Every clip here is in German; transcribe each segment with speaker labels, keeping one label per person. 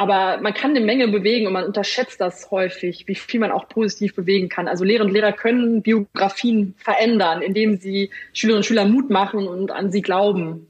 Speaker 1: aber man kann eine Menge bewegen und man unterschätzt das häufig, wie viel man auch positiv bewegen kann. Also Lehrer und Lehrer können Biografien verändern, indem sie Schülerinnen und Schüler Mut machen und an sie glauben.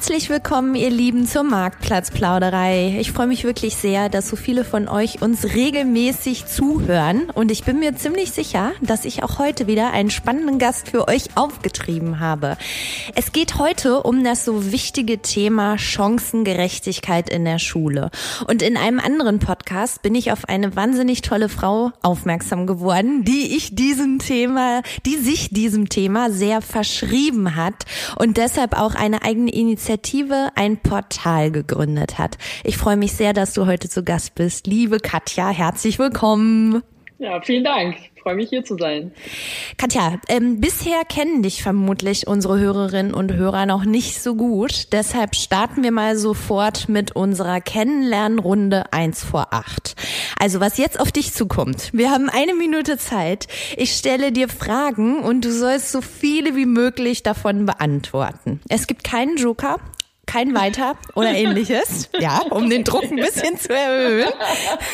Speaker 2: Herzlich willkommen, ihr Lieben, zur Marktplatzplauderei. Ich freue mich wirklich sehr, dass so viele von euch uns regelmäßig zuhören. Und ich bin mir ziemlich sicher, dass ich auch heute wieder einen spannenden Gast für euch aufgetrieben habe. Es geht heute um das so wichtige Thema Chancengerechtigkeit in der Schule. Und in einem anderen Podcast bin ich auf eine wahnsinnig tolle Frau aufmerksam geworden, die ich diesem Thema, die sich diesem Thema sehr verschrieben hat und deshalb auch eine eigene Initiative Initiative ein Portal gegründet hat. Ich freue mich sehr, dass du heute zu Gast bist. Liebe Katja, herzlich willkommen.
Speaker 1: Ja, vielen Dank. Freue mich hier zu sein.
Speaker 2: Katja, ähm, bisher kennen dich vermutlich unsere Hörerinnen und Hörer noch nicht so gut. Deshalb starten wir mal sofort mit unserer Kennenlernrunde 1 vor 8. Also was jetzt auf dich zukommt. Wir haben eine Minute Zeit. Ich stelle dir Fragen und du sollst so viele wie möglich davon beantworten. Es gibt keinen Joker kein Weiter oder ähnliches, ja, um den Druck ein bisschen zu erhöhen.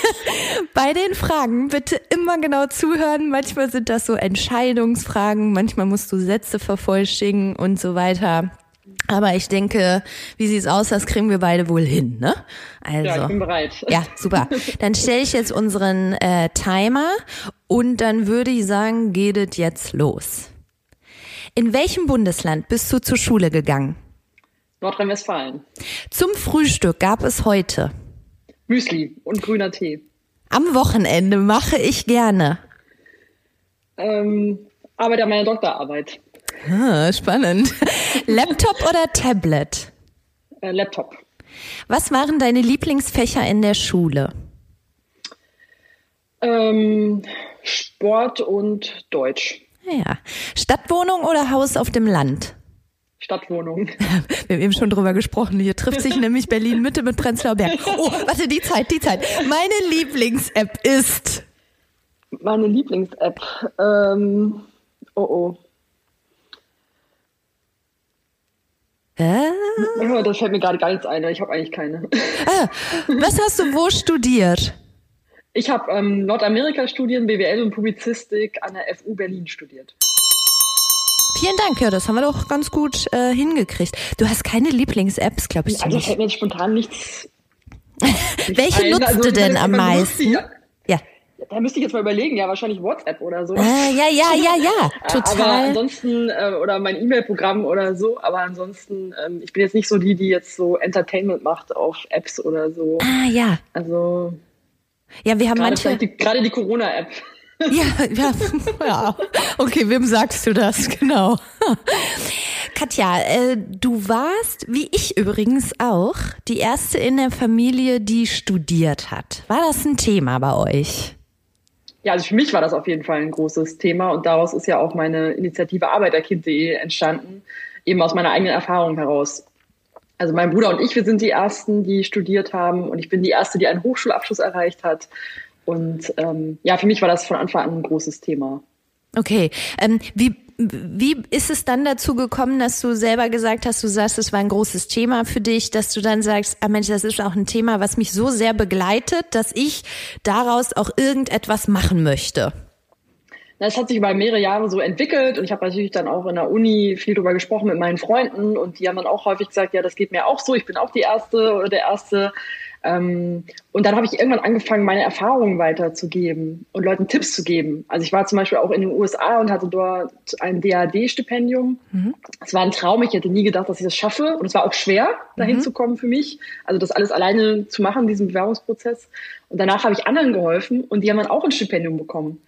Speaker 2: Bei den Fragen bitte immer genau zuhören. Manchmal sind das so Entscheidungsfragen, manchmal musst du Sätze vervollständigen und so weiter. Aber ich denke, wie sieht's aus, das kriegen wir beide wohl hin, ne?
Speaker 1: Also, ja, ich bin bereit.
Speaker 2: Ja, super. Dann stelle ich jetzt unseren äh, Timer und dann würde ich sagen, geht es jetzt los. In welchem Bundesland bist du zur Schule gegangen?
Speaker 1: Nordrhein-Westfalen.
Speaker 2: Zum Frühstück gab es heute
Speaker 1: Müsli und grüner Tee.
Speaker 2: Am Wochenende mache ich gerne.
Speaker 1: Ähm, arbeite an meiner Doktorarbeit.
Speaker 2: Ah, spannend. Laptop oder Tablet?
Speaker 1: Äh, Laptop.
Speaker 2: Was waren deine Lieblingsfächer in der Schule?
Speaker 1: Ähm, Sport und Deutsch.
Speaker 2: Ja. Stadtwohnung oder Haus auf dem Land?
Speaker 1: Stadtwohnung.
Speaker 2: Wir haben eben schon drüber gesprochen. Hier trifft sich nämlich Berlin Mitte mit Prenzlauer Berg. Oh, warte, die Zeit, die Zeit. Meine Lieblings-App ist.
Speaker 1: Meine Lieblings-App. Ähm, oh oh.
Speaker 2: Äh?
Speaker 1: Oh, das fällt mir gerade gar nichts ein. Ich habe eigentlich keine.
Speaker 2: Ah, was hast du wo studiert?
Speaker 1: Ich habe ähm, Nordamerika-Studien, BWL und Publizistik an der FU Berlin studiert.
Speaker 2: Vielen Dank, ja, das haben wir doch ganz gut äh, hingekriegt. Du hast keine Lieblings-Apps, glaube ich.
Speaker 1: Also fällt mir jetzt spontan nichts.
Speaker 2: Welche ein. nutzt also, du denn am meisten?
Speaker 1: Ja. ja. Da müsste ich jetzt mal überlegen, ja, wahrscheinlich WhatsApp oder so. Äh,
Speaker 2: ja, ja, ja, ja, total.
Speaker 1: Aber ansonsten, äh, oder mein E-Mail-Programm oder so, aber ansonsten, ähm, ich bin jetzt nicht so die, die jetzt so Entertainment macht auf Apps oder so.
Speaker 2: Ah, ja.
Speaker 1: Also.
Speaker 2: Ja, wir haben manche.
Speaker 1: Die, gerade die Corona-App.
Speaker 2: Ja, ja, ja. Okay, wem sagst du das? Genau. Katja, äh, du warst, wie ich übrigens auch, die erste in der Familie, die studiert hat. War das ein Thema bei euch?
Speaker 1: Ja, also für mich war das auf jeden Fall ein großes Thema und daraus ist ja auch meine Initiative Arbeiterkind.de entstanden, eben aus meiner eigenen Erfahrung heraus. Also mein Bruder und ich, wir sind die Ersten, die studiert haben und ich bin die Erste, die einen Hochschulabschluss erreicht hat. Und ähm, ja, für mich war das von Anfang an ein großes Thema.
Speaker 2: Okay. Ähm, wie, wie ist es dann dazu gekommen, dass du selber gesagt hast, du sagst, es war ein großes Thema für dich, dass du dann sagst, ah Mensch, das ist auch ein Thema, was mich so sehr begleitet, dass ich daraus auch irgendetwas machen möchte?
Speaker 1: Das hat sich über mehrere Jahre so entwickelt und ich habe natürlich dann auch in der Uni viel darüber gesprochen mit meinen Freunden und die haben dann auch häufig gesagt, ja, das geht mir auch so, ich bin auch die Erste oder der Erste Ähm, und dann habe ich irgendwann angefangen, meine Erfahrungen weiterzugeben und Leuten Tipps zu geben. Also ich war zum Beispiel auch in den USA und hatte dort ein DAD-Stipendium. Mhm. Es war ein Traum. Ich hätte nie gedacht, dass ich das schaffe. Und es war auch schwer, dahin mhm. zu kommen für mich. Also das alles alleine zu machen, diesen Bewerbungsprozess. Und danach habe ich anderen geholfen und die haben dann auch ein Stipendium bekommen.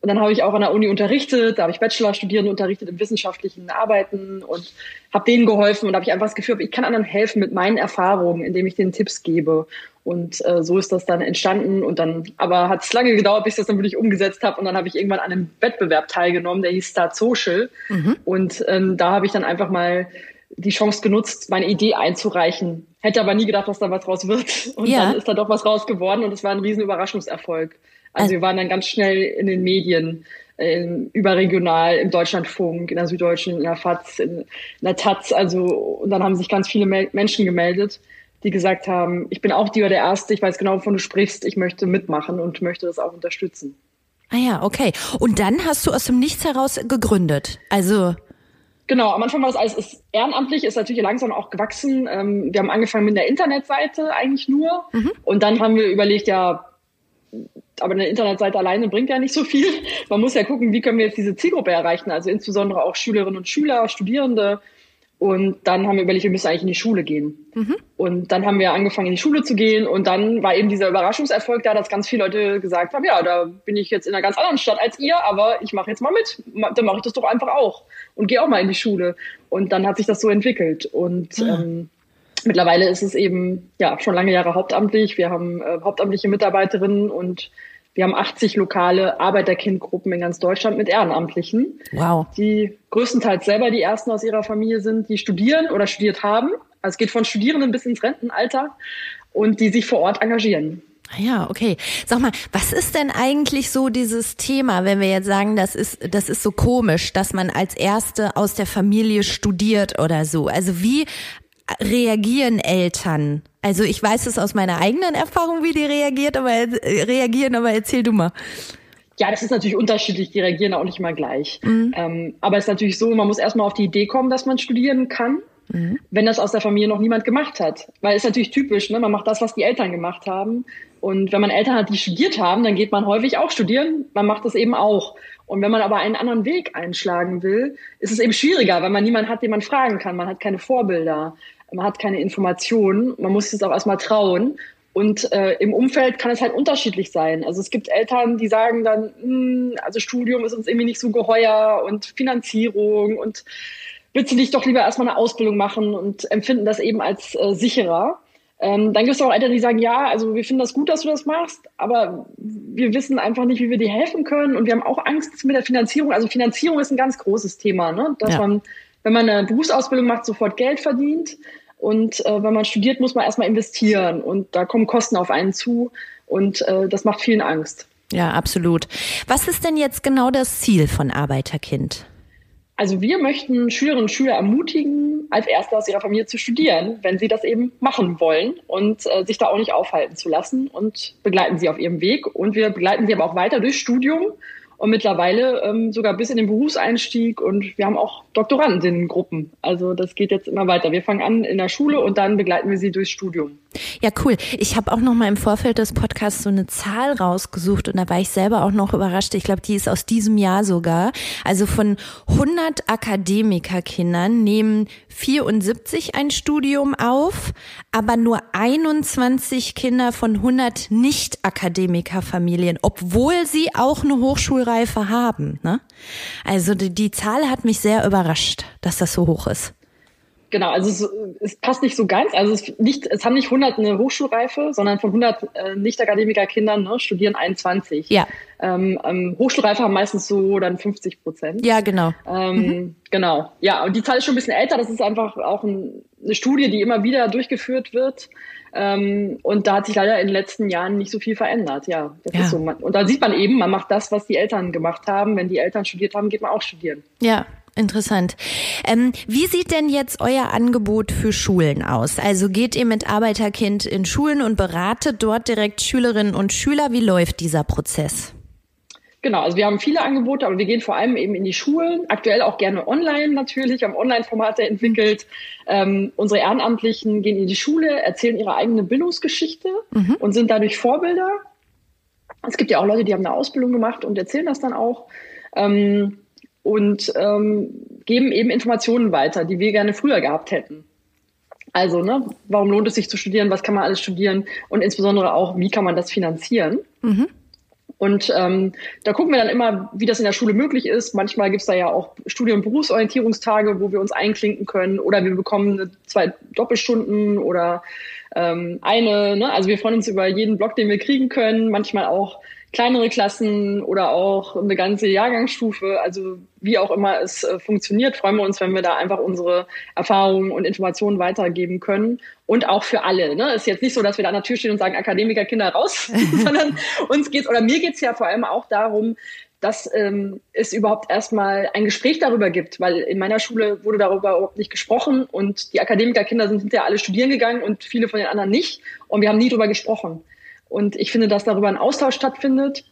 Speaker 1: Und dann habe ich auch an der Uni unterrichtet, da habe ich Bachelorstudierende unterrichtet im wissenschaftlichen Arbeiten und habe denen geholfen und habe ich einfach das Gefühl, ich kann anderen helfen mit meinen Erfahrungen, indem ich denen Tipps gebe. Und äh, so ist das dann entstanden. Und dann, aber hat es lange gedauert, bis ich das dann wirklich umgesetzt habe. Und dann habe ich irgendwann an einem Wettbewerb teilgenommen, der hieß Start Social. Mhm. Und ähm, da habe ich dann einfach mal die Chance genutzt, meine Idee einzureichen. Hätte aber nie gedacht, dass da was raus wird. Und ja. dann ist da doch was raus geworden und es war ein riesen Überraschungserfolg. Also wir waren dann ganz schnell in den Medien, in, überregional, im Deutschlandfunk, in der Süddeutschen, in der FAZ, in, in der Taz. Also, und dann haben sich ganz viele Mel Menschen gemeldet, die gesagt haben, ich bin auch die oder der Erste, ich weiß genau, wovon du sprichst, ich möchte mitmachen und möchte das auch unterstützen.
Speaker 2: Ah ja, okay. Und dann hast du aus dem Nichts heraus gegründet. Also
Speaker 1: Genau, am Anfang war das alles ehrenamtlich, ist natürlich langsam auch gewachsen. Ähm, wir haben angefangen mit der Internetseite eigentlich nur. Mhm. Und dann haben wir überlegt, ja, aber eine Internetseite alleine bringt ja nicht so viel. Man muss ja gucken, wie können wir jetzt diese Zielgruppe erreichen, also insbesondere auch Schülerinnen und Schüler, Studierende. Und dann haben wir überlegt, wir müssen eigentlich in die Schule gehen. Mhm. Und dann haben wir angefangen, in die Schule zu gehen. Und dann war eben dieser Überraschungserfolg da, dass ganz viele Leute gesagt haben, ja, da bin ich jetzt in einer ganz anderen Stadt als ihr, aber ich mache jetzt mal mit. Dann mache ich das doch einfach auch und gehe auch mal in die Schule. Und dann hat sich das so entwickelt. Und mhm. ähm, Mittlerweile ist es eben ja schon lange Jahre hauptamtlich. Wir haben äh, hauptamtliche Mitarbeiterinnen und wir haben 80 lokale Arbeiterkindgruppen in ganz Deutschland mit Ehrenamtlichen, wow. die größtenteils selber die ersten aus ihrer Familie sind, die studieren oder studiert haben. Also es geht von Studierenden bis ins Rentenalter und die sich vor Ort engagieren.
Speaker 2: Ah ja, okay. Sag mal, was ist denn eigentlich so dieses Thema, wenn wir jetzt sagen, das ist, das ist so komisch, dass man als Erste aus der Familie studiert oder so? Also wie reagieren Eltern? Also ich weiß es aus meiner eigenen Erfahrung, wie die reagiert, aber äh, reagieren, aber erzähl du mal.
Speaker 1: Ja, das ist natürlich unterschiedlich, die reagieren auch nicht mal gleich. Mhm. Ähm, aber es ist natürlich so, man muss erstmal auf die Idee kommen, dass man studieren kann, mhm. wenn das aus der Familie noch niemand gemacht hat. Weil es ist natürlich typisch, ne? man macht das, was die Eltern gemacht haben. Und wenn man Eltern hat, die studiert haben, dann geht man häufig auch studieren. Man macht das eben auch. Und wenn man aber einen anderen Weg einschlagen will, ist es eben schwieriger, weil man niemanden hat, den man fragen kann. Man hat keine Vorbilder man hat keine Informationen, man muss es auch erstmal trauen. Und äh, im Umfeld kann es halt unterschiedlich sein. Also es gibt Eltern, die sagen dann, hm, also Studium ist uns irgendwie nicht so geheuer und Finanzierung und willst du nicht doch lieber erstmal eine Ausbildung machen und empfinden das eben als äh, sicherer. Ähm, dann gibt es auch Eltern, die sagen, ja, also wir finden das gut, dass du das machst, aber wir wissen einfach nicht, wie wir dir helfen können und wir haben auch Angst mit der Finanzierung. Also Finanzierung ist ein ganz großes Thema, ne? dass ja. man wenn man eine Berufsausbildung macht, sofort Geld verdient. Und äh, wenn man studiert, muss man erstmal investieren. Und da kommen Kosten auf einen zu. Und äh, das macht vielen Angst.
Speaker 2: Ja, absolut. Was ist denn jetzt genau das Ziel von Arbeiterkind?
Speaker 1: Also wir möchten Schülerinnen und Schüler ermutigen, als Erste aus ihrer Familie zu studieren, wenn sie das eben machen wollen und äh, sich da auch nicht aufhalten zu lassen und begleiten sie auf ihrem Weg. Und wir begleiten sie aber auch weiter durch Studium und mittlerweile ähm, sogar bis in den Berufseinstieg und wir haben auch Doktorandinnengruppen. Also das geht jetzt immer weiter. Wir fangen an in der Schule und dann begleiten wir sie durchs Studium.
Speaker 2: Ja, cool. Ich habe auch noch mal im Vorfeld des Podcasts so eine Zahl rausgesucht und da war ich selber auch noch überrascht. Ich glaube, die ist aus diesem Jahr sogar. Also von 100 Akademikerkindern nehmen 74 ein Studium auf, aber nur 21 Kinder von 100 Nicht-Akademikerfamilien, obwohl sie auch eine Hochschulreife haben. Ne? Also die, die Zahl hat mich sehr überrascht, dass das so hoch ist.
Speaker 1: Genau, also es, es, passt nicht so ganz. Also es, nicht, es haben nicht 100 eine Hochschulreife, sondern von 100 äh, Nicht-Akademiker-Kindern ne, studieren 21. Ja. Ähm, ähm, Hochschulreife haben meistens so dann 50 Prozent.
Speaker 2: Ja, genau.
Speaker 1: Ähm, mhm. Genau. Ja, und die Zahl ist schon ein bisschen älter. Das ist einfach auch ein, eine Studie, die immer wieder durchgeführt wird. Ähm, und da hat sich leider in den letzten Jahren nicht so viel verändert. Ja, das ja. ist so. Und da sieht man eben, man macht das, was die Eltern gemacht haben. Wenn die Eltern studiert haben, geht man auch studieren.
Speaker 2: Ja, Interessant. Ähm, wie sieht denn jetzt euer Angebot für Schulen aus? Also geht ihr mit Arbeiterkind in Schulen und beratet dort direkt Schülerinnen und Schüler? Wie läuft dieser Prozess?
Speaker 1: Genau, also wir haben viele Angebote, aber wir gehen vor allem eben in die Schulen, aktuell auch gerne online natürlich, haben Online-Formate entwickelt. Ähm, unsere Ehrenamtlichen gehen in die Schule, erzählen ihre eigene Bildungsgeschichte mhm. und sind dadurch Vorbilder. Es gibt ja auch Leute, die haben eine Ausbildung gemacht und erzählen das dann auch. Ähm, und ähm, geben eben Informationen weiter, die wir gerne früher gehabt hätten. Also, ne, warum lohnt es sich zu studieren? Was kann man alles studieren? Und insbesondere auch, wie kann man das finanzieren? Mhm. Und ähm, da gucken wir dann immer, wie das in der Schule möglich ist. Manchmal gibt's da ja auch Studie- und Berufsorientierungstage, wo wir uns einklinken können. Oder wir bekommen zwei Doppelstunden oder ähm, eine. Ne? Also wir freuen uns über jeden Blog, den wir kriegen können. Manchmal auch kleinere Klassen oder auch eine ganze Jahrgangsstufe, also wie auch immer es äh, funktioniert, freuen wir uns, wenn wir da einfach unsere Erfahrungen und Informationen weitergeben können. Und auch für alle. Ne? Ist jetzt nicht so, dass wir da an der Tür stehen und sagen, Akademikerkinder raus, sondern uns geht's oder mir geht's ja vor allem auch darum, dass ähm, es überhaupt erstmal ein Gespräch darüber gibt, weil in meiner Schule wurde darüber überhaupt nicht gesprochen und die Akademikerkinder sind hinterher alle studieren gegangen und viele von den anderen nicht und wir haben nie darüber gesprochen. Und ich finde, dass darüber ein Austausch stattfindet.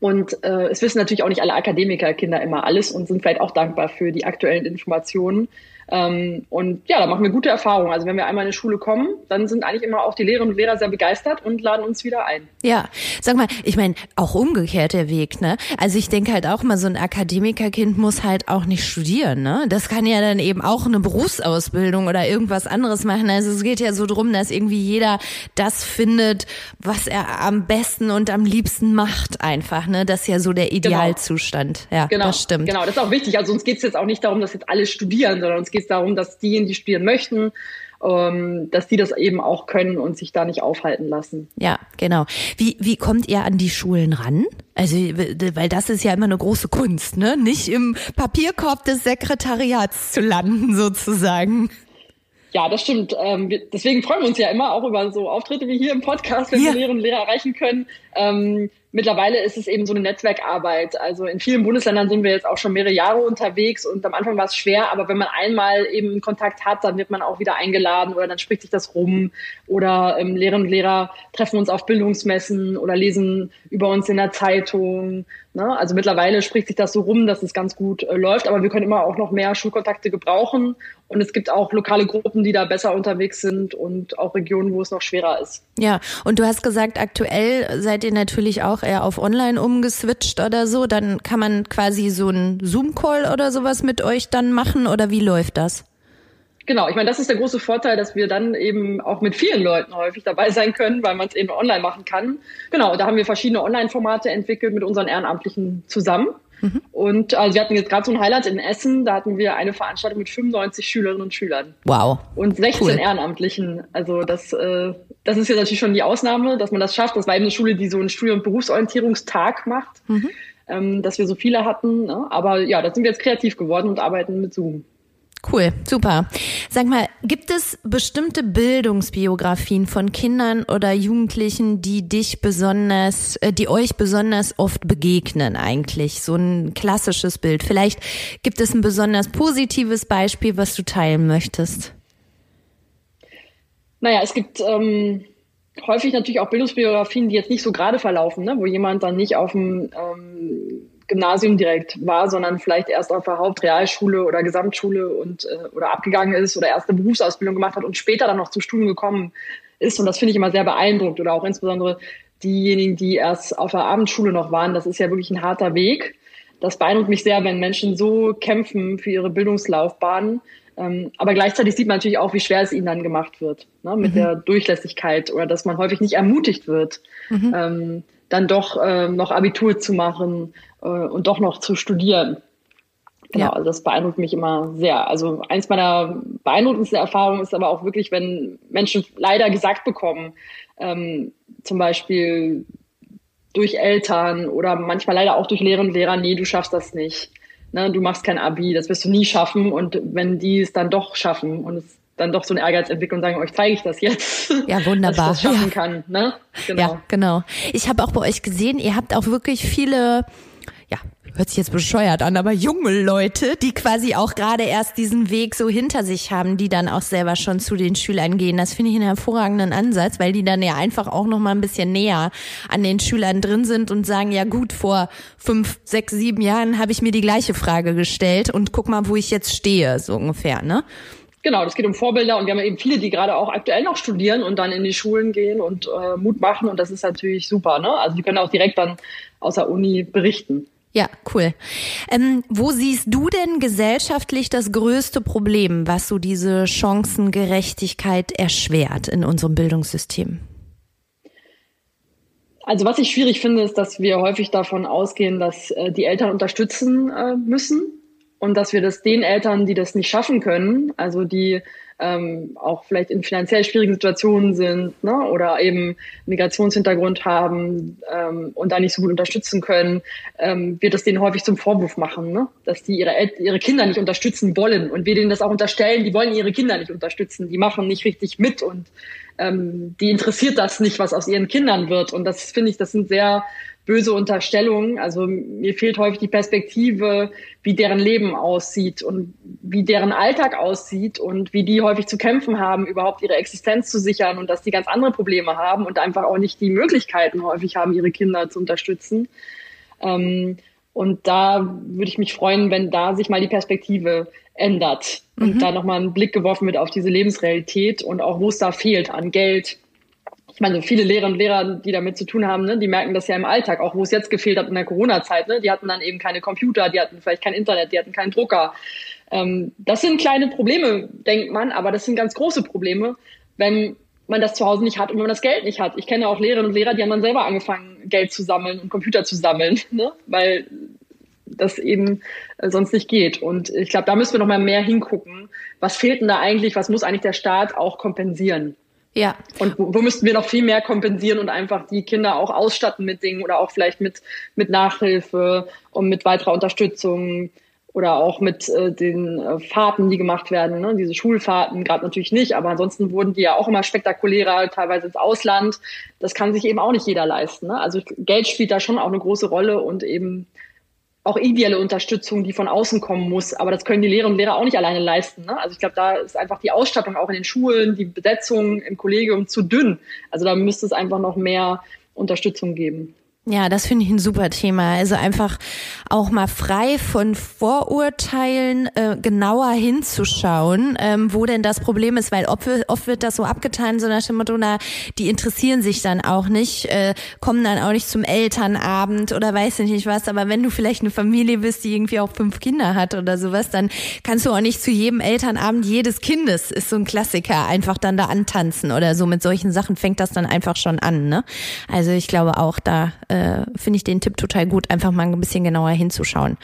Speaker 1: Und äh, es wissen natürlich auch nicht alle Akademikerkinder immer alles und sind vielleicht auch dankbar für die aktuellen Informationen. Ähm, und ja, da machen wir gute Erfahrungen. Also wenn wir einmal in die Schule kommen, dann sind eigentlich immer auch die Lehrerinnen und Lehrer sehr begeistert und laden uns wieder ein.
Speaker 2: Ja, sag mal, ich meine, auch umgekehrt der Weg, ne? Also ich denke halt auch mal, so ein Akademikerkind muss halt auch nicht studieren, ne? Das kann ja dann eben auch eine Berufsausbildung oder irgendwas anderes machen. Also es geht ja so drum, dass irgendwie jeder das findet, was er am besten und am liebsten macht einfach, ne? Das ist ja so der genau. Idealzustand. Genau. Ja,
Speaker 1: genau.
Speaker 2: das stimmt.
Speaker 1: Genau, das ist auch wichtig. Also uns geht es jetzt auch nicht darum, dass jetzt alle studieren, sondern uns geht geht es darum, dass diejenigen, die studieren möchten, ähm, dass die das eben auch können und sich da nicht aufhalten lassen.
Speaker 2: Ja, genau. Wie, wie kommt ihr an die Schulen ran? Also, weil das ist ja immer eine große Kunst, ne? Nicht im Papierkorb des Sekretariats zu landen, sozusagen.
Speaker 1: Ja, das stimmt. Ähm, deswegen freuen wir uns ja immer auch über so Auftritte wie hier im Podcast, wenn ja. wir Lehrerinnen und Lehrer erreichen können. Ähm, mittlerweile ist es eben so eine Netzwerkarbeit. Also in vielen Bundesländern sind wir jetzt auch schon mehrere Jahre unterwegs und am Anfang war es schwer, aber wenn man einmal eben Kontakt hat, dann wird man auch wieder eingeladen oder dann spricht sich das rum oder ähm, Lehrerinnen und Lehrer treffen uns auf Bildungsmessen oder lesen über uns in der Zeitung. Ne? Also mittlerweile spricht sich das so rum, dass es ganz gut äh, läuft, aber wir können immer auch noch mehr Schulkontakte gebrauchen und es gibt auch lokale Gruppen, die da besser unterwegs sind und auch Regionen, wo es noch schwerer ist.
Speaker 2: Ja, und du hast gesagt, aktuell seid ihr natürlich auch eher auf Online umgeswitcht oder so. Dann kann man quasi so einen Zoom-Call oder sowas mit euch dann machen oder wie läuft das?
Speaker 1: Genau, ich meine, das ist der große Vorteil, dass wir dann eben auch mit vielen Leuten häufig dabei sein können, weil man es eben online machen kann. Genau, da haben wir verschiedene Online-Formate entwickelt mit unseren Ehrenamtlichen zusammen. Mhm. Und also wir hatten jetzt gerade so ein Highlight in Essen, da hatten wir eine Veranstaltung mit 95 Schülerinnen und Schülern.
Speaker 2: Wow.
Speaker 1: Und 16 cool. Ehrenamtlichen. Also das, äh, das ist jetzt natürlich schon die Ausnahme, dass man das schafft. Das war eben eine Schule, die so einen Studie- und Berufsorientierungstag macht, mhm. ähm, dass wir so viele hatten. Ne? Aber ja, da sind wir jetzt kreativ geworden und arbeiten mit Zoom.
Speaker 2: Cool, super. Sag mal, gibt es bestimmte Bildungsbiografien von Kindern oder Jugendlichen, die dich besonders, äh, die euch besonders oft begegnen eigentlich? So ein klassisches Bild. Vielleicht gibt es ein besonders positives Beispiel, was du teilen möchtest.
Speaker 1: Naja, es gibt ähm, häufig natürlich auch Bildungsbiografien, die jetzt nicht so gerade verlaufen, ne? wo jemand dann nicht auf dem ähm, Gymnasium direkt war, sondern vielleicht erst auf der Hauptrealschule oder Gesamtschule und äh, oder abgegangen ist oder erst eine Berufsausbildung gemacht hat und später dann noch zum Studium gekommen ist. Und das finde ich immer sehr beeindruckt. Oder auch insbesondere diejenigen, die erst auf der Abendschule noch waren. Das ist ja wirklich ein harter Weg. Das beeindruckt mich sehr, wenn Menschen so kämpfen für ihre Bildungslaufbahn. Ähm, aber gleichzeitig sieht man natürlich auch, wie schwer es ihnen dann gemacht wird, ne, mit mhm. der Durchlässigkeit oder dass man häufig nicht ermutigt wird. Mhm. Ähm, dann doch äh, noch Abitur zu machen äh, und doch noch zu studieren. Genau, ja. also das beeindruckt mich immer sehr. Also eins meiner beeindruckendsten Erfahrungen ist aber auch wirklich, wenn Menschen leider gesagt bekommen, ähm, zum Beispiel durch Eltern oder manchmal leider auch durch Lehrerinnen und Lehrer, nee, du schaffst das nicht. Ne, du machst kein Abi, das wirst du nie schaffen. Und wenn die es dann doch schaffen und es dann doch so einen Ehrgeiz entwickeln und sagen, euch zeige ich das jetzt.
Speaker 2: Ja, wunderbar.
Speaker 1: dass ich das schaffen
Speaker 2: ja.
Speaker 1: kann. Ne?
Speaker 2: Genau. Ja, genau. Ich habe auch bei euch gesehen, ihr habt auch wirklich viele hört sich jetzt bescheuert an, aber junge Leute, die quasi auch gerade erst diesen Weg so hinter sich haben, die dann auch selber schon zu den Schülern gehen. Das finde ich einen hervorragenden Ansatz, weil die dann ja einfach auch noch mal ein bisschen näher an den Schülern drin sind und sagen, ja gut, vor fünf, sechs, sieben Jahren habe ich mir die gleiche Frage gestellt und guck mal, wo ich jetzt stehe, so ungefähr, ne?
Speaker 1: Genau, das geht um Vorbilder und wir haben eben viele, die gerade auch aktuell noch studieren und dann in die Schulen gehen und äh, Mut machen und das ist natürlich super, ne? Also die können auch direkt dann aus der Uni berichten.
Speaker 2: Ja, cool. Ähm, wo siehst du denn gesellschaftlich das größte Problem, was so diese Chancengerechtigkeit erschwert in unserem Bildungssystem?
Speaker 1: Also was ich schwierig finde, ist, dass wir häufig davon ausgehen, dass äh, die Eltern unterstützen äh, müssen und dass wir das den Eltern, die das nicht schaffen können, also die ähm, auch vielleicht in finanziell schwierigen Situationen sind ne, oder eben Migrationshintergrund haben ähm, und da nicht so gut unterstützen können, ähm, wird das denen häufig zum Vorwurf machen, ne? dass die ihre, El ihre Kinder nicht unterstützen wollen und wir denen das auch unterstellen, die wollen ihre Kinder nicht unterstützen, die machen nicht richtig mit und ähm, die interessiert das nicht, was aus ihren Kindern wird und das finde ich, das sind sehr böse Unterstellungen. Also mir fehlt häufig die Perspektive, wie deren Leben aussieht und wie deren Alltag aussieht und wie die häufig zu kämpfen haben, überhaupt ihre Existenz zu sichern und dass die ganz andere Probleme haben und einfach auch nicht die Möglichkeiten häufig haben, ihre Kinder zu unterstützen. Ähm, und da würde ich mich freuen, wenn da sich mal die Perspektive ändert und mhm. da nochmal ein Blick geworfen wird auf diese Lebensrealität und auch, wo es da fehlt an Geld, ich meine, viele Lehrer und Lehrer, die damit zu tun haben, ne, die merken das ja im Alltag, auch wo es jetzt gefehlt hat in der Corona-Zeit. Ne, die hatten dann eben keine Computer, die hatten vielleicht kein Internet, die hatten keinen Drucker. Ähm, das sind kleine Probleme, denkt man, aber das sind ganz große Probleme, wenn man das zu Hause nicht hat und wenn man das Geld nicht hat. Ich kenne auch Lehrerinnen und Lehrer, die haben dann selber angefangen, Geld zu sammeln und Computer zu sammeln, ne, weil das eben äh, sonst nicht geht. Und ich glaube, da müssen wir noch mal mehr hingucken. Was fehlt denn da eigentlich? Was muss eigentlich der Staat auch kompensieren?
Speaker 2: Ja.
Speaker 1: Und wo, wo müssten wir noch viel mehr kompensieren und einfach die Kinder auch ausstatten mit Dingen oder auch vielleicht mit, mit Nachhilfe und mit weiterer Unterstützung oder auch mit äh, den äh, Fahrten, die gemacht werden, ne? diese Schulfahrten, gerade natürlich nicht, aber ansonsten wurden die ja auch immer spektakulärer, teilweise ins Ausland. Das kann sich eben auch nicht jeder leisten. Ne? Also Geld spielt da schon auch eine große Rolle und eben auch ideelle Unterstützung, die von außen kommen muss. Aber das können die Lehrerinnen und Lehrer auch nicht alleine leisten. Ne? Also ich glaube, da ist einfach die Ausstattung auch in den Schulen, die Besetzung im Kollegium zu dünn. Also da müsste es einfach noch mehr Unterstützung geben.
Speaker 2: Ja, das finde ich ein super Thema. Also einfach auch mal frei von Vorurteilen äh, genauer hinzuschauen, ähm, wo denn das Problem ist, weil oft, oft wird das so abgetan, so nach dem Motto, na, die interessieren sich dann auch nicht, äh, kommen dann auch nicht zum Elternabend oder weiß ich nicht was. Aber wenn du vielleicht eine Familie bist, die irgendwie auch fünf Kinder hat oder sowas, dann kannst du auch nicht zu jedem Elternabend jedes Kindes, ist so ein Klassiker, einfach dann da antanzen oder so. Mit solchen Sachen fängt das dann einfach schon an. Ne? Also ich glaube auch da. Äh, äh, finde ich den Tipp total gut, einfach mal ein bisschen genauer hinzuschauen.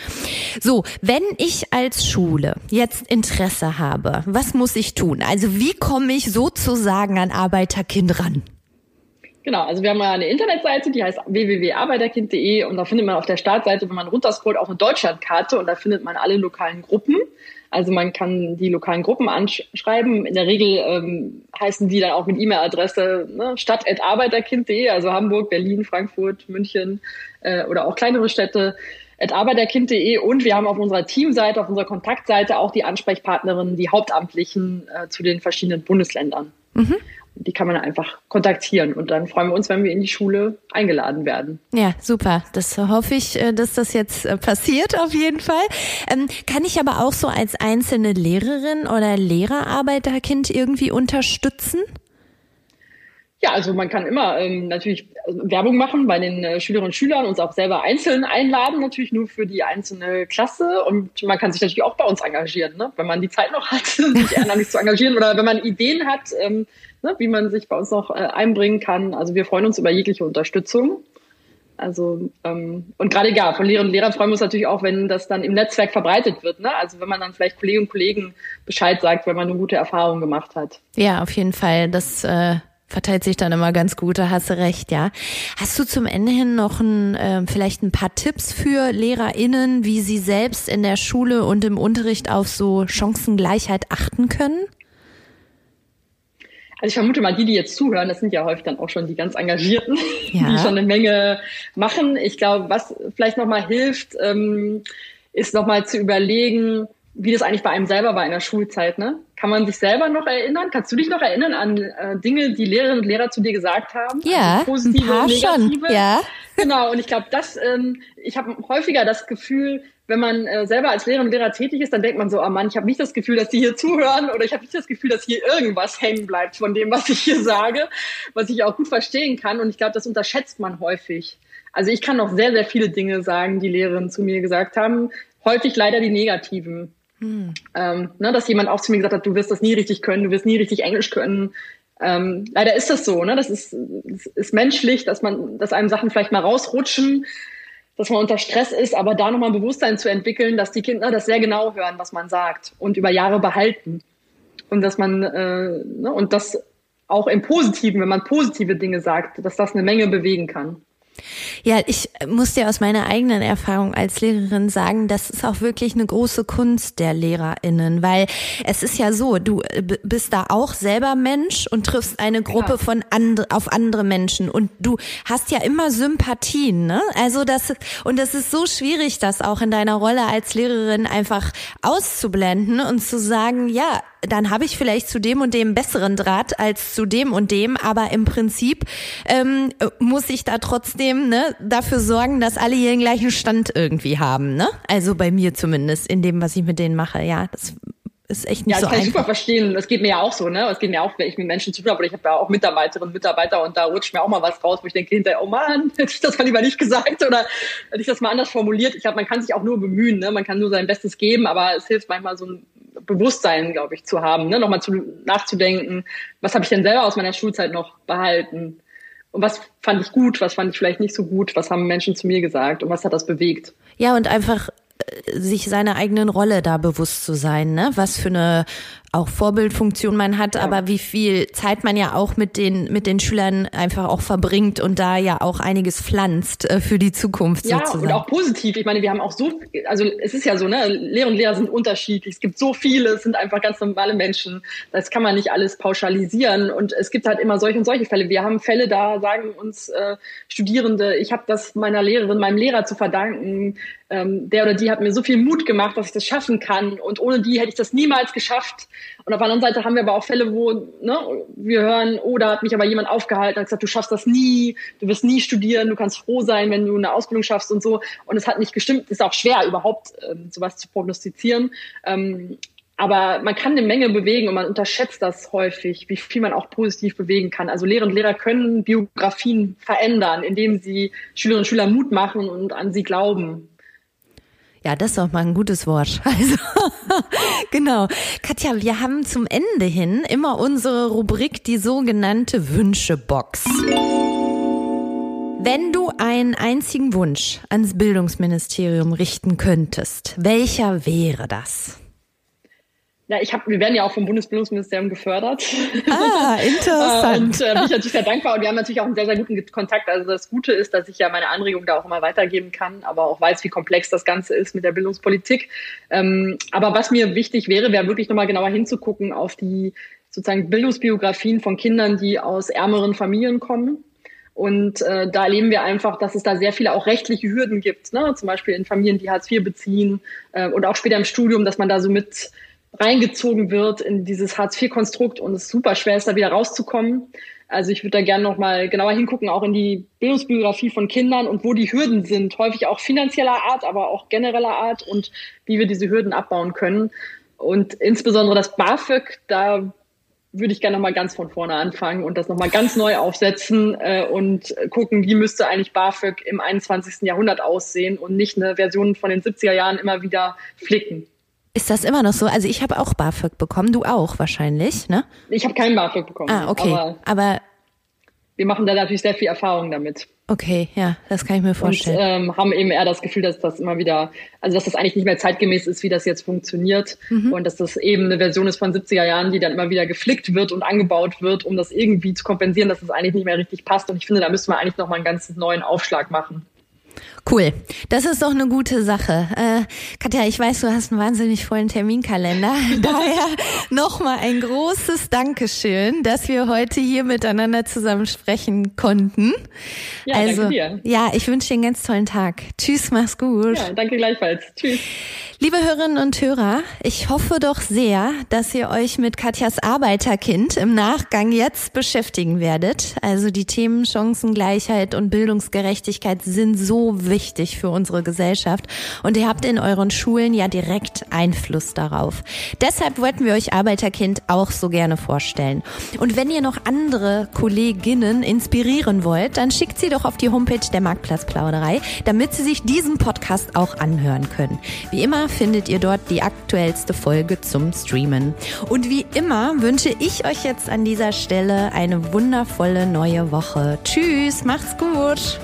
Speaker 2: So, wenn ich als Schule jetzt Interesse habe, was muss ich tun? Also wie komme ich sozusagen an Arbeiterkind ran?
Speaker 1: Genau, also wir haben eine Internetseite, die heißt www.arbeiterkind.de und da findet man auf der Startseite, wenn man runterscrollt, auch eine Deutschlandkarte und da findet man alle lokalen Gruppen. Also man kann die lokalen Gruppen anschreiben. In der Regel ähm, heißen die dann auch mit E-Mail-Adresse ne, stadt.arbeiterkind.de, also Hamburg, Berlin, Frankfurt, München äh, oder auch kleinere Städte arbeiterkind.de und wir haben auf unserer Teamseite, auf unserer Kontaktseite auch die Ansprechpartnerinnen, die Hauptamtlichen äh, zu den verschiedenen Bundesländern. Mhm die kann man einfach kontaktieren und dann freuen wir uns, wenn wir in die Schule eingeladen werden.
Speaker 2: Ja, super. Das hoffe ich, äh, dass das jetzt äh, passiert auf jeden Fall. Ähm, kann ich aber auch so als einzelne Lehrerin oder Lehrerarbeiterkind irgendwie unterstützen?
Speaker 1: Ja, also man kann immer ähm, natürlich Werbung machen bei den äh, Schülerinnen und Schülern, uns auch selber einzeln einladen, natürlich nur für die einzelne Klasse. Und man kann sich natürlich auch bei uns engagieren, ne? wenn man die Zeit noch hat, sich ehrenamtlich zu engagieren oder wenn man Ideen hat, ähm, ne, wie man sich bei uns noch äh, einbringen kann. Also wir freuen uns über jegliche Unterstützung. Also ähm, und gerade ja, von Lehrern und Lehrern freuen wir uns natürlich auch, wenn das dann im Netzwerk verbreitet wird. Ne? Also wenn man dann vielleicht Kolleginnen und Kollegen Bescheid sagt, wenn man eine gute Erfahrung gemacht hat.
Speaker 2: Ja, auf jeden Fall. Das äh verteilt sich dann immer ganz gut, da hast du recht, ja. Hast du zum Ende hin noch ein, äh, vielleicht ein paar Tipps für LehrerInnen, wie sie selbst in der Schule und im Unterricht auf so Chancengleichheit achten können?
Speaker 1: Also ich vermute mal, die, die jetzt zuhören, das sind ja häufig dann auch schon die ganz Engagierten, ja. die schon eine Menge machen. Ich glaube, was vielleicht nochmal hilft, ähm, ist nochmal zu überlegen, wie das eigentlich bei einem selber war in der Schulzeit. Ne? Kann man sich selber noch erinnern? Kannst du dich noch erinnern an äh, Dinge, die Lehrerinnen und Lehrer zu dir gesagt haben?
Speaker 2: Ja, also positive ein negative. Schon, ja.
Speaker 1: Genau, und ich glaube, das, ähm, ich habe häufiger das Gefühl, wenn man äh, selber als Lehrerin und Lehrer tätig ist, dann denkt man so, oh Mann, ich habe nicht das Gefühl, dass die hier zuhören oder ich habe nicht das Gefühl, dass hier irgendwas hängen bleibt von dem, was ich hier sage, was ich auch gut verstehen kann. Und ich glaube, das unterschätzt man häufig. Also ich kann noch sehr, sehr viele Dinge sagen, die Lehrerinnen zu mir gesagt haben. Häufig leider die negativen. Hm. Ähm, ne, dass jemand auch zu mir gesagt hat, du wirst das nie richtig können, du wirst nie richtig Englisch können. Ähm, leider ist das so, ne? Das ist, das ist menschlich, dass man, dass einem Sachen vielleicht mal rausrutschen dass man unter Stress ist, aber da nochmal ein Bewusstsein zu entwickeln, dass die Kinder das sehr genau hören, was man sagt und über Jahre behalten. Und dass man, äh, ne, und das auch im Positiven, wenn man positive Dinge sagt, dass das eine Menge bewegen kann.
Speaker 2: Ja, ich muss dir aus meiner eigenen Erfahrung als Lehrerin sagen, das ist auch wirklich eine große Kunst der LehrerInnen, weil es ist ja so, du äh, bist da auch selber Mensch und triffst eine Gruppe von andre, auf andere Menschen und du hast ja immer Sympathien, ne? Also das, und das ist so schwierig, das auch in deiner Rolle als Lehrerin einfach auszublenden und zu sagen, ja, dann habe ich vielleicht zu dem und dem besseren Draht als zu dem und dem, aber im Prinzip ähm, muss ich da trotzdem ne, dafür sorgen, dass alle hier den gleichen Stand irgendwie haben. Ne? Also bei mir zumindest, in dem, was ich mit denen mache. Ja, das ist echt nicht ja, so einfach. Ja,
Speaker 1: kann ich super verstehen. Das geht mir ja auch so, ne? Es geht mir auch, wenn ich mit Menschen zu tun habe, oder ich habe ja auch Mitarbeiterinnen und Mitarbeiter und da rutscht mir auch mal was raus, wo ich denke hinterher, oh Mann, hätte ich das mal lieber nicht gesagt oder hätte ich das mal anders formuliert. Ich glaube, man kann sich auch nur bemühen, ne? Man kann nur sein Bestes geben, aber es hilft manchmal so ein Bewusstsein, glaube ich, zu haben, ne? nochmal zu, nachzudenken, was habe ich denn selber aus meiner Schulzeit noch behalten? Und was fand ich gut, was fand ich vielleicht nicht so gut, was haben Menschen zu mir gesagt und was hat das bewegt?
Speaker 2: Ja, und einfach sich seiner eigenen Rolle da bewusst zu sein, ne? Was für eine auch Vorbildfunktion man hat, ja. aber wie viel Zeit man ja auch mit den mit den Schülern einfach auch verbringt und da ja auch einiges pflanzt äh, für die Zukunft
Speaker 1: ja,
Speaker 2: sozusagen.
Speaker 1: und auch positiv. Ich meine, wir haben auch so, also es ist ja so, ne, Lehrer und Lehrer sind unterschiedlich. Es gibt so viele, es sind einfach ganz normale Menschen. Das kann man nicht alles pauschalisieren und es gibt halt immer solche und solche Fälle. Wir haben Fälle, da sagen uns äh, Studierende, ich habe das meiner Lehrerin, meinem Lehrer zu verdanken. Ähm, der oder die hat mir so viel Mut gemacht, dass ich das schaffen kann und ohne die hätte ich das niemals geschafft. Und auf der anderen Seite haben wir aber auch Fälle, wo ne, wir hören, oh, da hat mich aber jemand aufgehalten, hat gesagt, du schaffst das nie, du wirst nie studieren, du kannst froh sein, wenn du eine Ausbildung schaffst und so. Und es hat nicht gestimmt, ist auch schwer, überhaupt ähm, sowas zu prognostizieren. Ähm, aber man kann eine Menge bewegen und man unterschätzt das häufig, wie viel man auch positiv bewegen kann. Also Lehrer und Lehrer können Biografien verändern, indem sie Schülerinnen und Schüler Mut machen und an sie glauben.
Speaker 2: Ja, das ist doch mal ein gutes Wort. Also, genau. Katja, wir haben zum Ende hin immer unsere Rubrik, die sogenannte Wünschebox. Wenn du einen einzigen Wunsch ans Bildungsministerium richten könntest, welcher wäre das?
Speaker 1: Ja, ich habe, wir werden ja auch vom Bundesbildungsministerium gefördert.
Speaker 2: Ah, interessant.
Speaker 1: und äh, bin ich natürlich sehr dankbar und wir haben natürlich auch einen sehr, sehr guten Kontakt. Also das Gute ist, dass ich ja meine Anregungen da auch immer weitergeben kann, aber auch weiß, wie komplex das Ganze ist mit der Bildungspolitik. Ähm, aber was mir wichtig wäre, wäre wirklich nochmal genauer hinzugucken auf die sozusagen Bildungsbiografien von Kindern, die aus ärmeren Familien kommen. Und äh, da erleben wir einfach, dass es da sehr viele auch rechtliche Hürden gibt, ne? zum Beispiel in Familien, die Hartz IV beziehen äh, und auch später im Studium, dass man da so mit reingezogen wird in dieses Hartz-IV-Konstrukt und es super schwer ist, da wieder rauszukommen. Also ich würde da gerne nochmal genauer hingucken, auch in die Bildungsbiografie von Kindern und wo die Hürden sind, häufig auch finanzieller Art, aber auch genereller Art und wie wir diese Hürden abbauen können. Und insbesondere das BAföG, da würde ich gerne nochmal ganz von vorne anfangen und das nochmal ganz neu aufsetzen äh, und gucken, wie müsste eigentlich BAföG im 21. Jahrhundert aussehen und nicht eine Version von den 70er Jahren immer wieder flicken.
Speaker 2: Ist das immer noch so? Also ich habe auch BAföG bekommen, du auch wahrscheinlich, ne?
Speaker 1: Ich habe keinen BAföG bekommen.
Speaker 2: Ah, okay. Aber, aber,
Speaker 1: wir machen da natürlich sehr viel Erfahrung damit.
Speaker 2: Okay, ja, das kann ich mir vorstellen.
Speaker 1: Und ähm, haben eben eher das Gefühl, dass das immer wieder, also dass das eigentlich nicht mehr zeitgemäß ist, wie das jetzt funktioniert. Mhm. Und dass das eben eine Version ist von 70er Jahren, die dann immer wieder geflickt wird und angebaut wird, um das irgendwie zu kompensieren, dass es das eigentlich nicht mehr richtig passt. Und ich finde, da müssen wir eigentlich nochmal einen ganz neuen Aufschlag machen.
Speaker 2: Cool. Das ist doch eine gute Sache. Äh, Katja, ich weiß, du hast einen wahnsinnig vollen Terminkalender. Daher nochmal ein großes Dankeschön, dass wir heute hier miteinander zusammen sprechen konnten.
Speaker 1: Ja, also, danke dir.
Speaker 2: Ja, ich wünsche dir einen ganz tollen Tag. Tschüss, mach's gut.
Speaker 1: Ja, danke gleichfalls. Tschüss.
Speaker 2: Liebe Hörerinnen und Hörer, ich hoffe doch sehr, dass ihr euch mit Katjas Arbeiterkind im Nachgang jetzt beschäftigen werdet. Also die Themen Chancengleichheit und Bildungsgerechtigkeit sind so wichtig für unsere Gesellschaft und ihr habt in euren Schulen ja direkt Einfluss darauf. Deshalb wollten wir euch Arbeiterkind auch so gerne vorstellen. Und wenn ihr noch andere Kolleginnen inspirieren wollt, dann schickt sie doch auf die Homepage der Marktplatzplauderei, damit sie sich diesen Podcast auch anhören können. Wie findet ihr dort die aktuellste Folge zum Streamen. Und wie immer wünsche ich euch jetzt an dieser Stelle eine wundervolle neue Woche. Tschüss, macht's gut!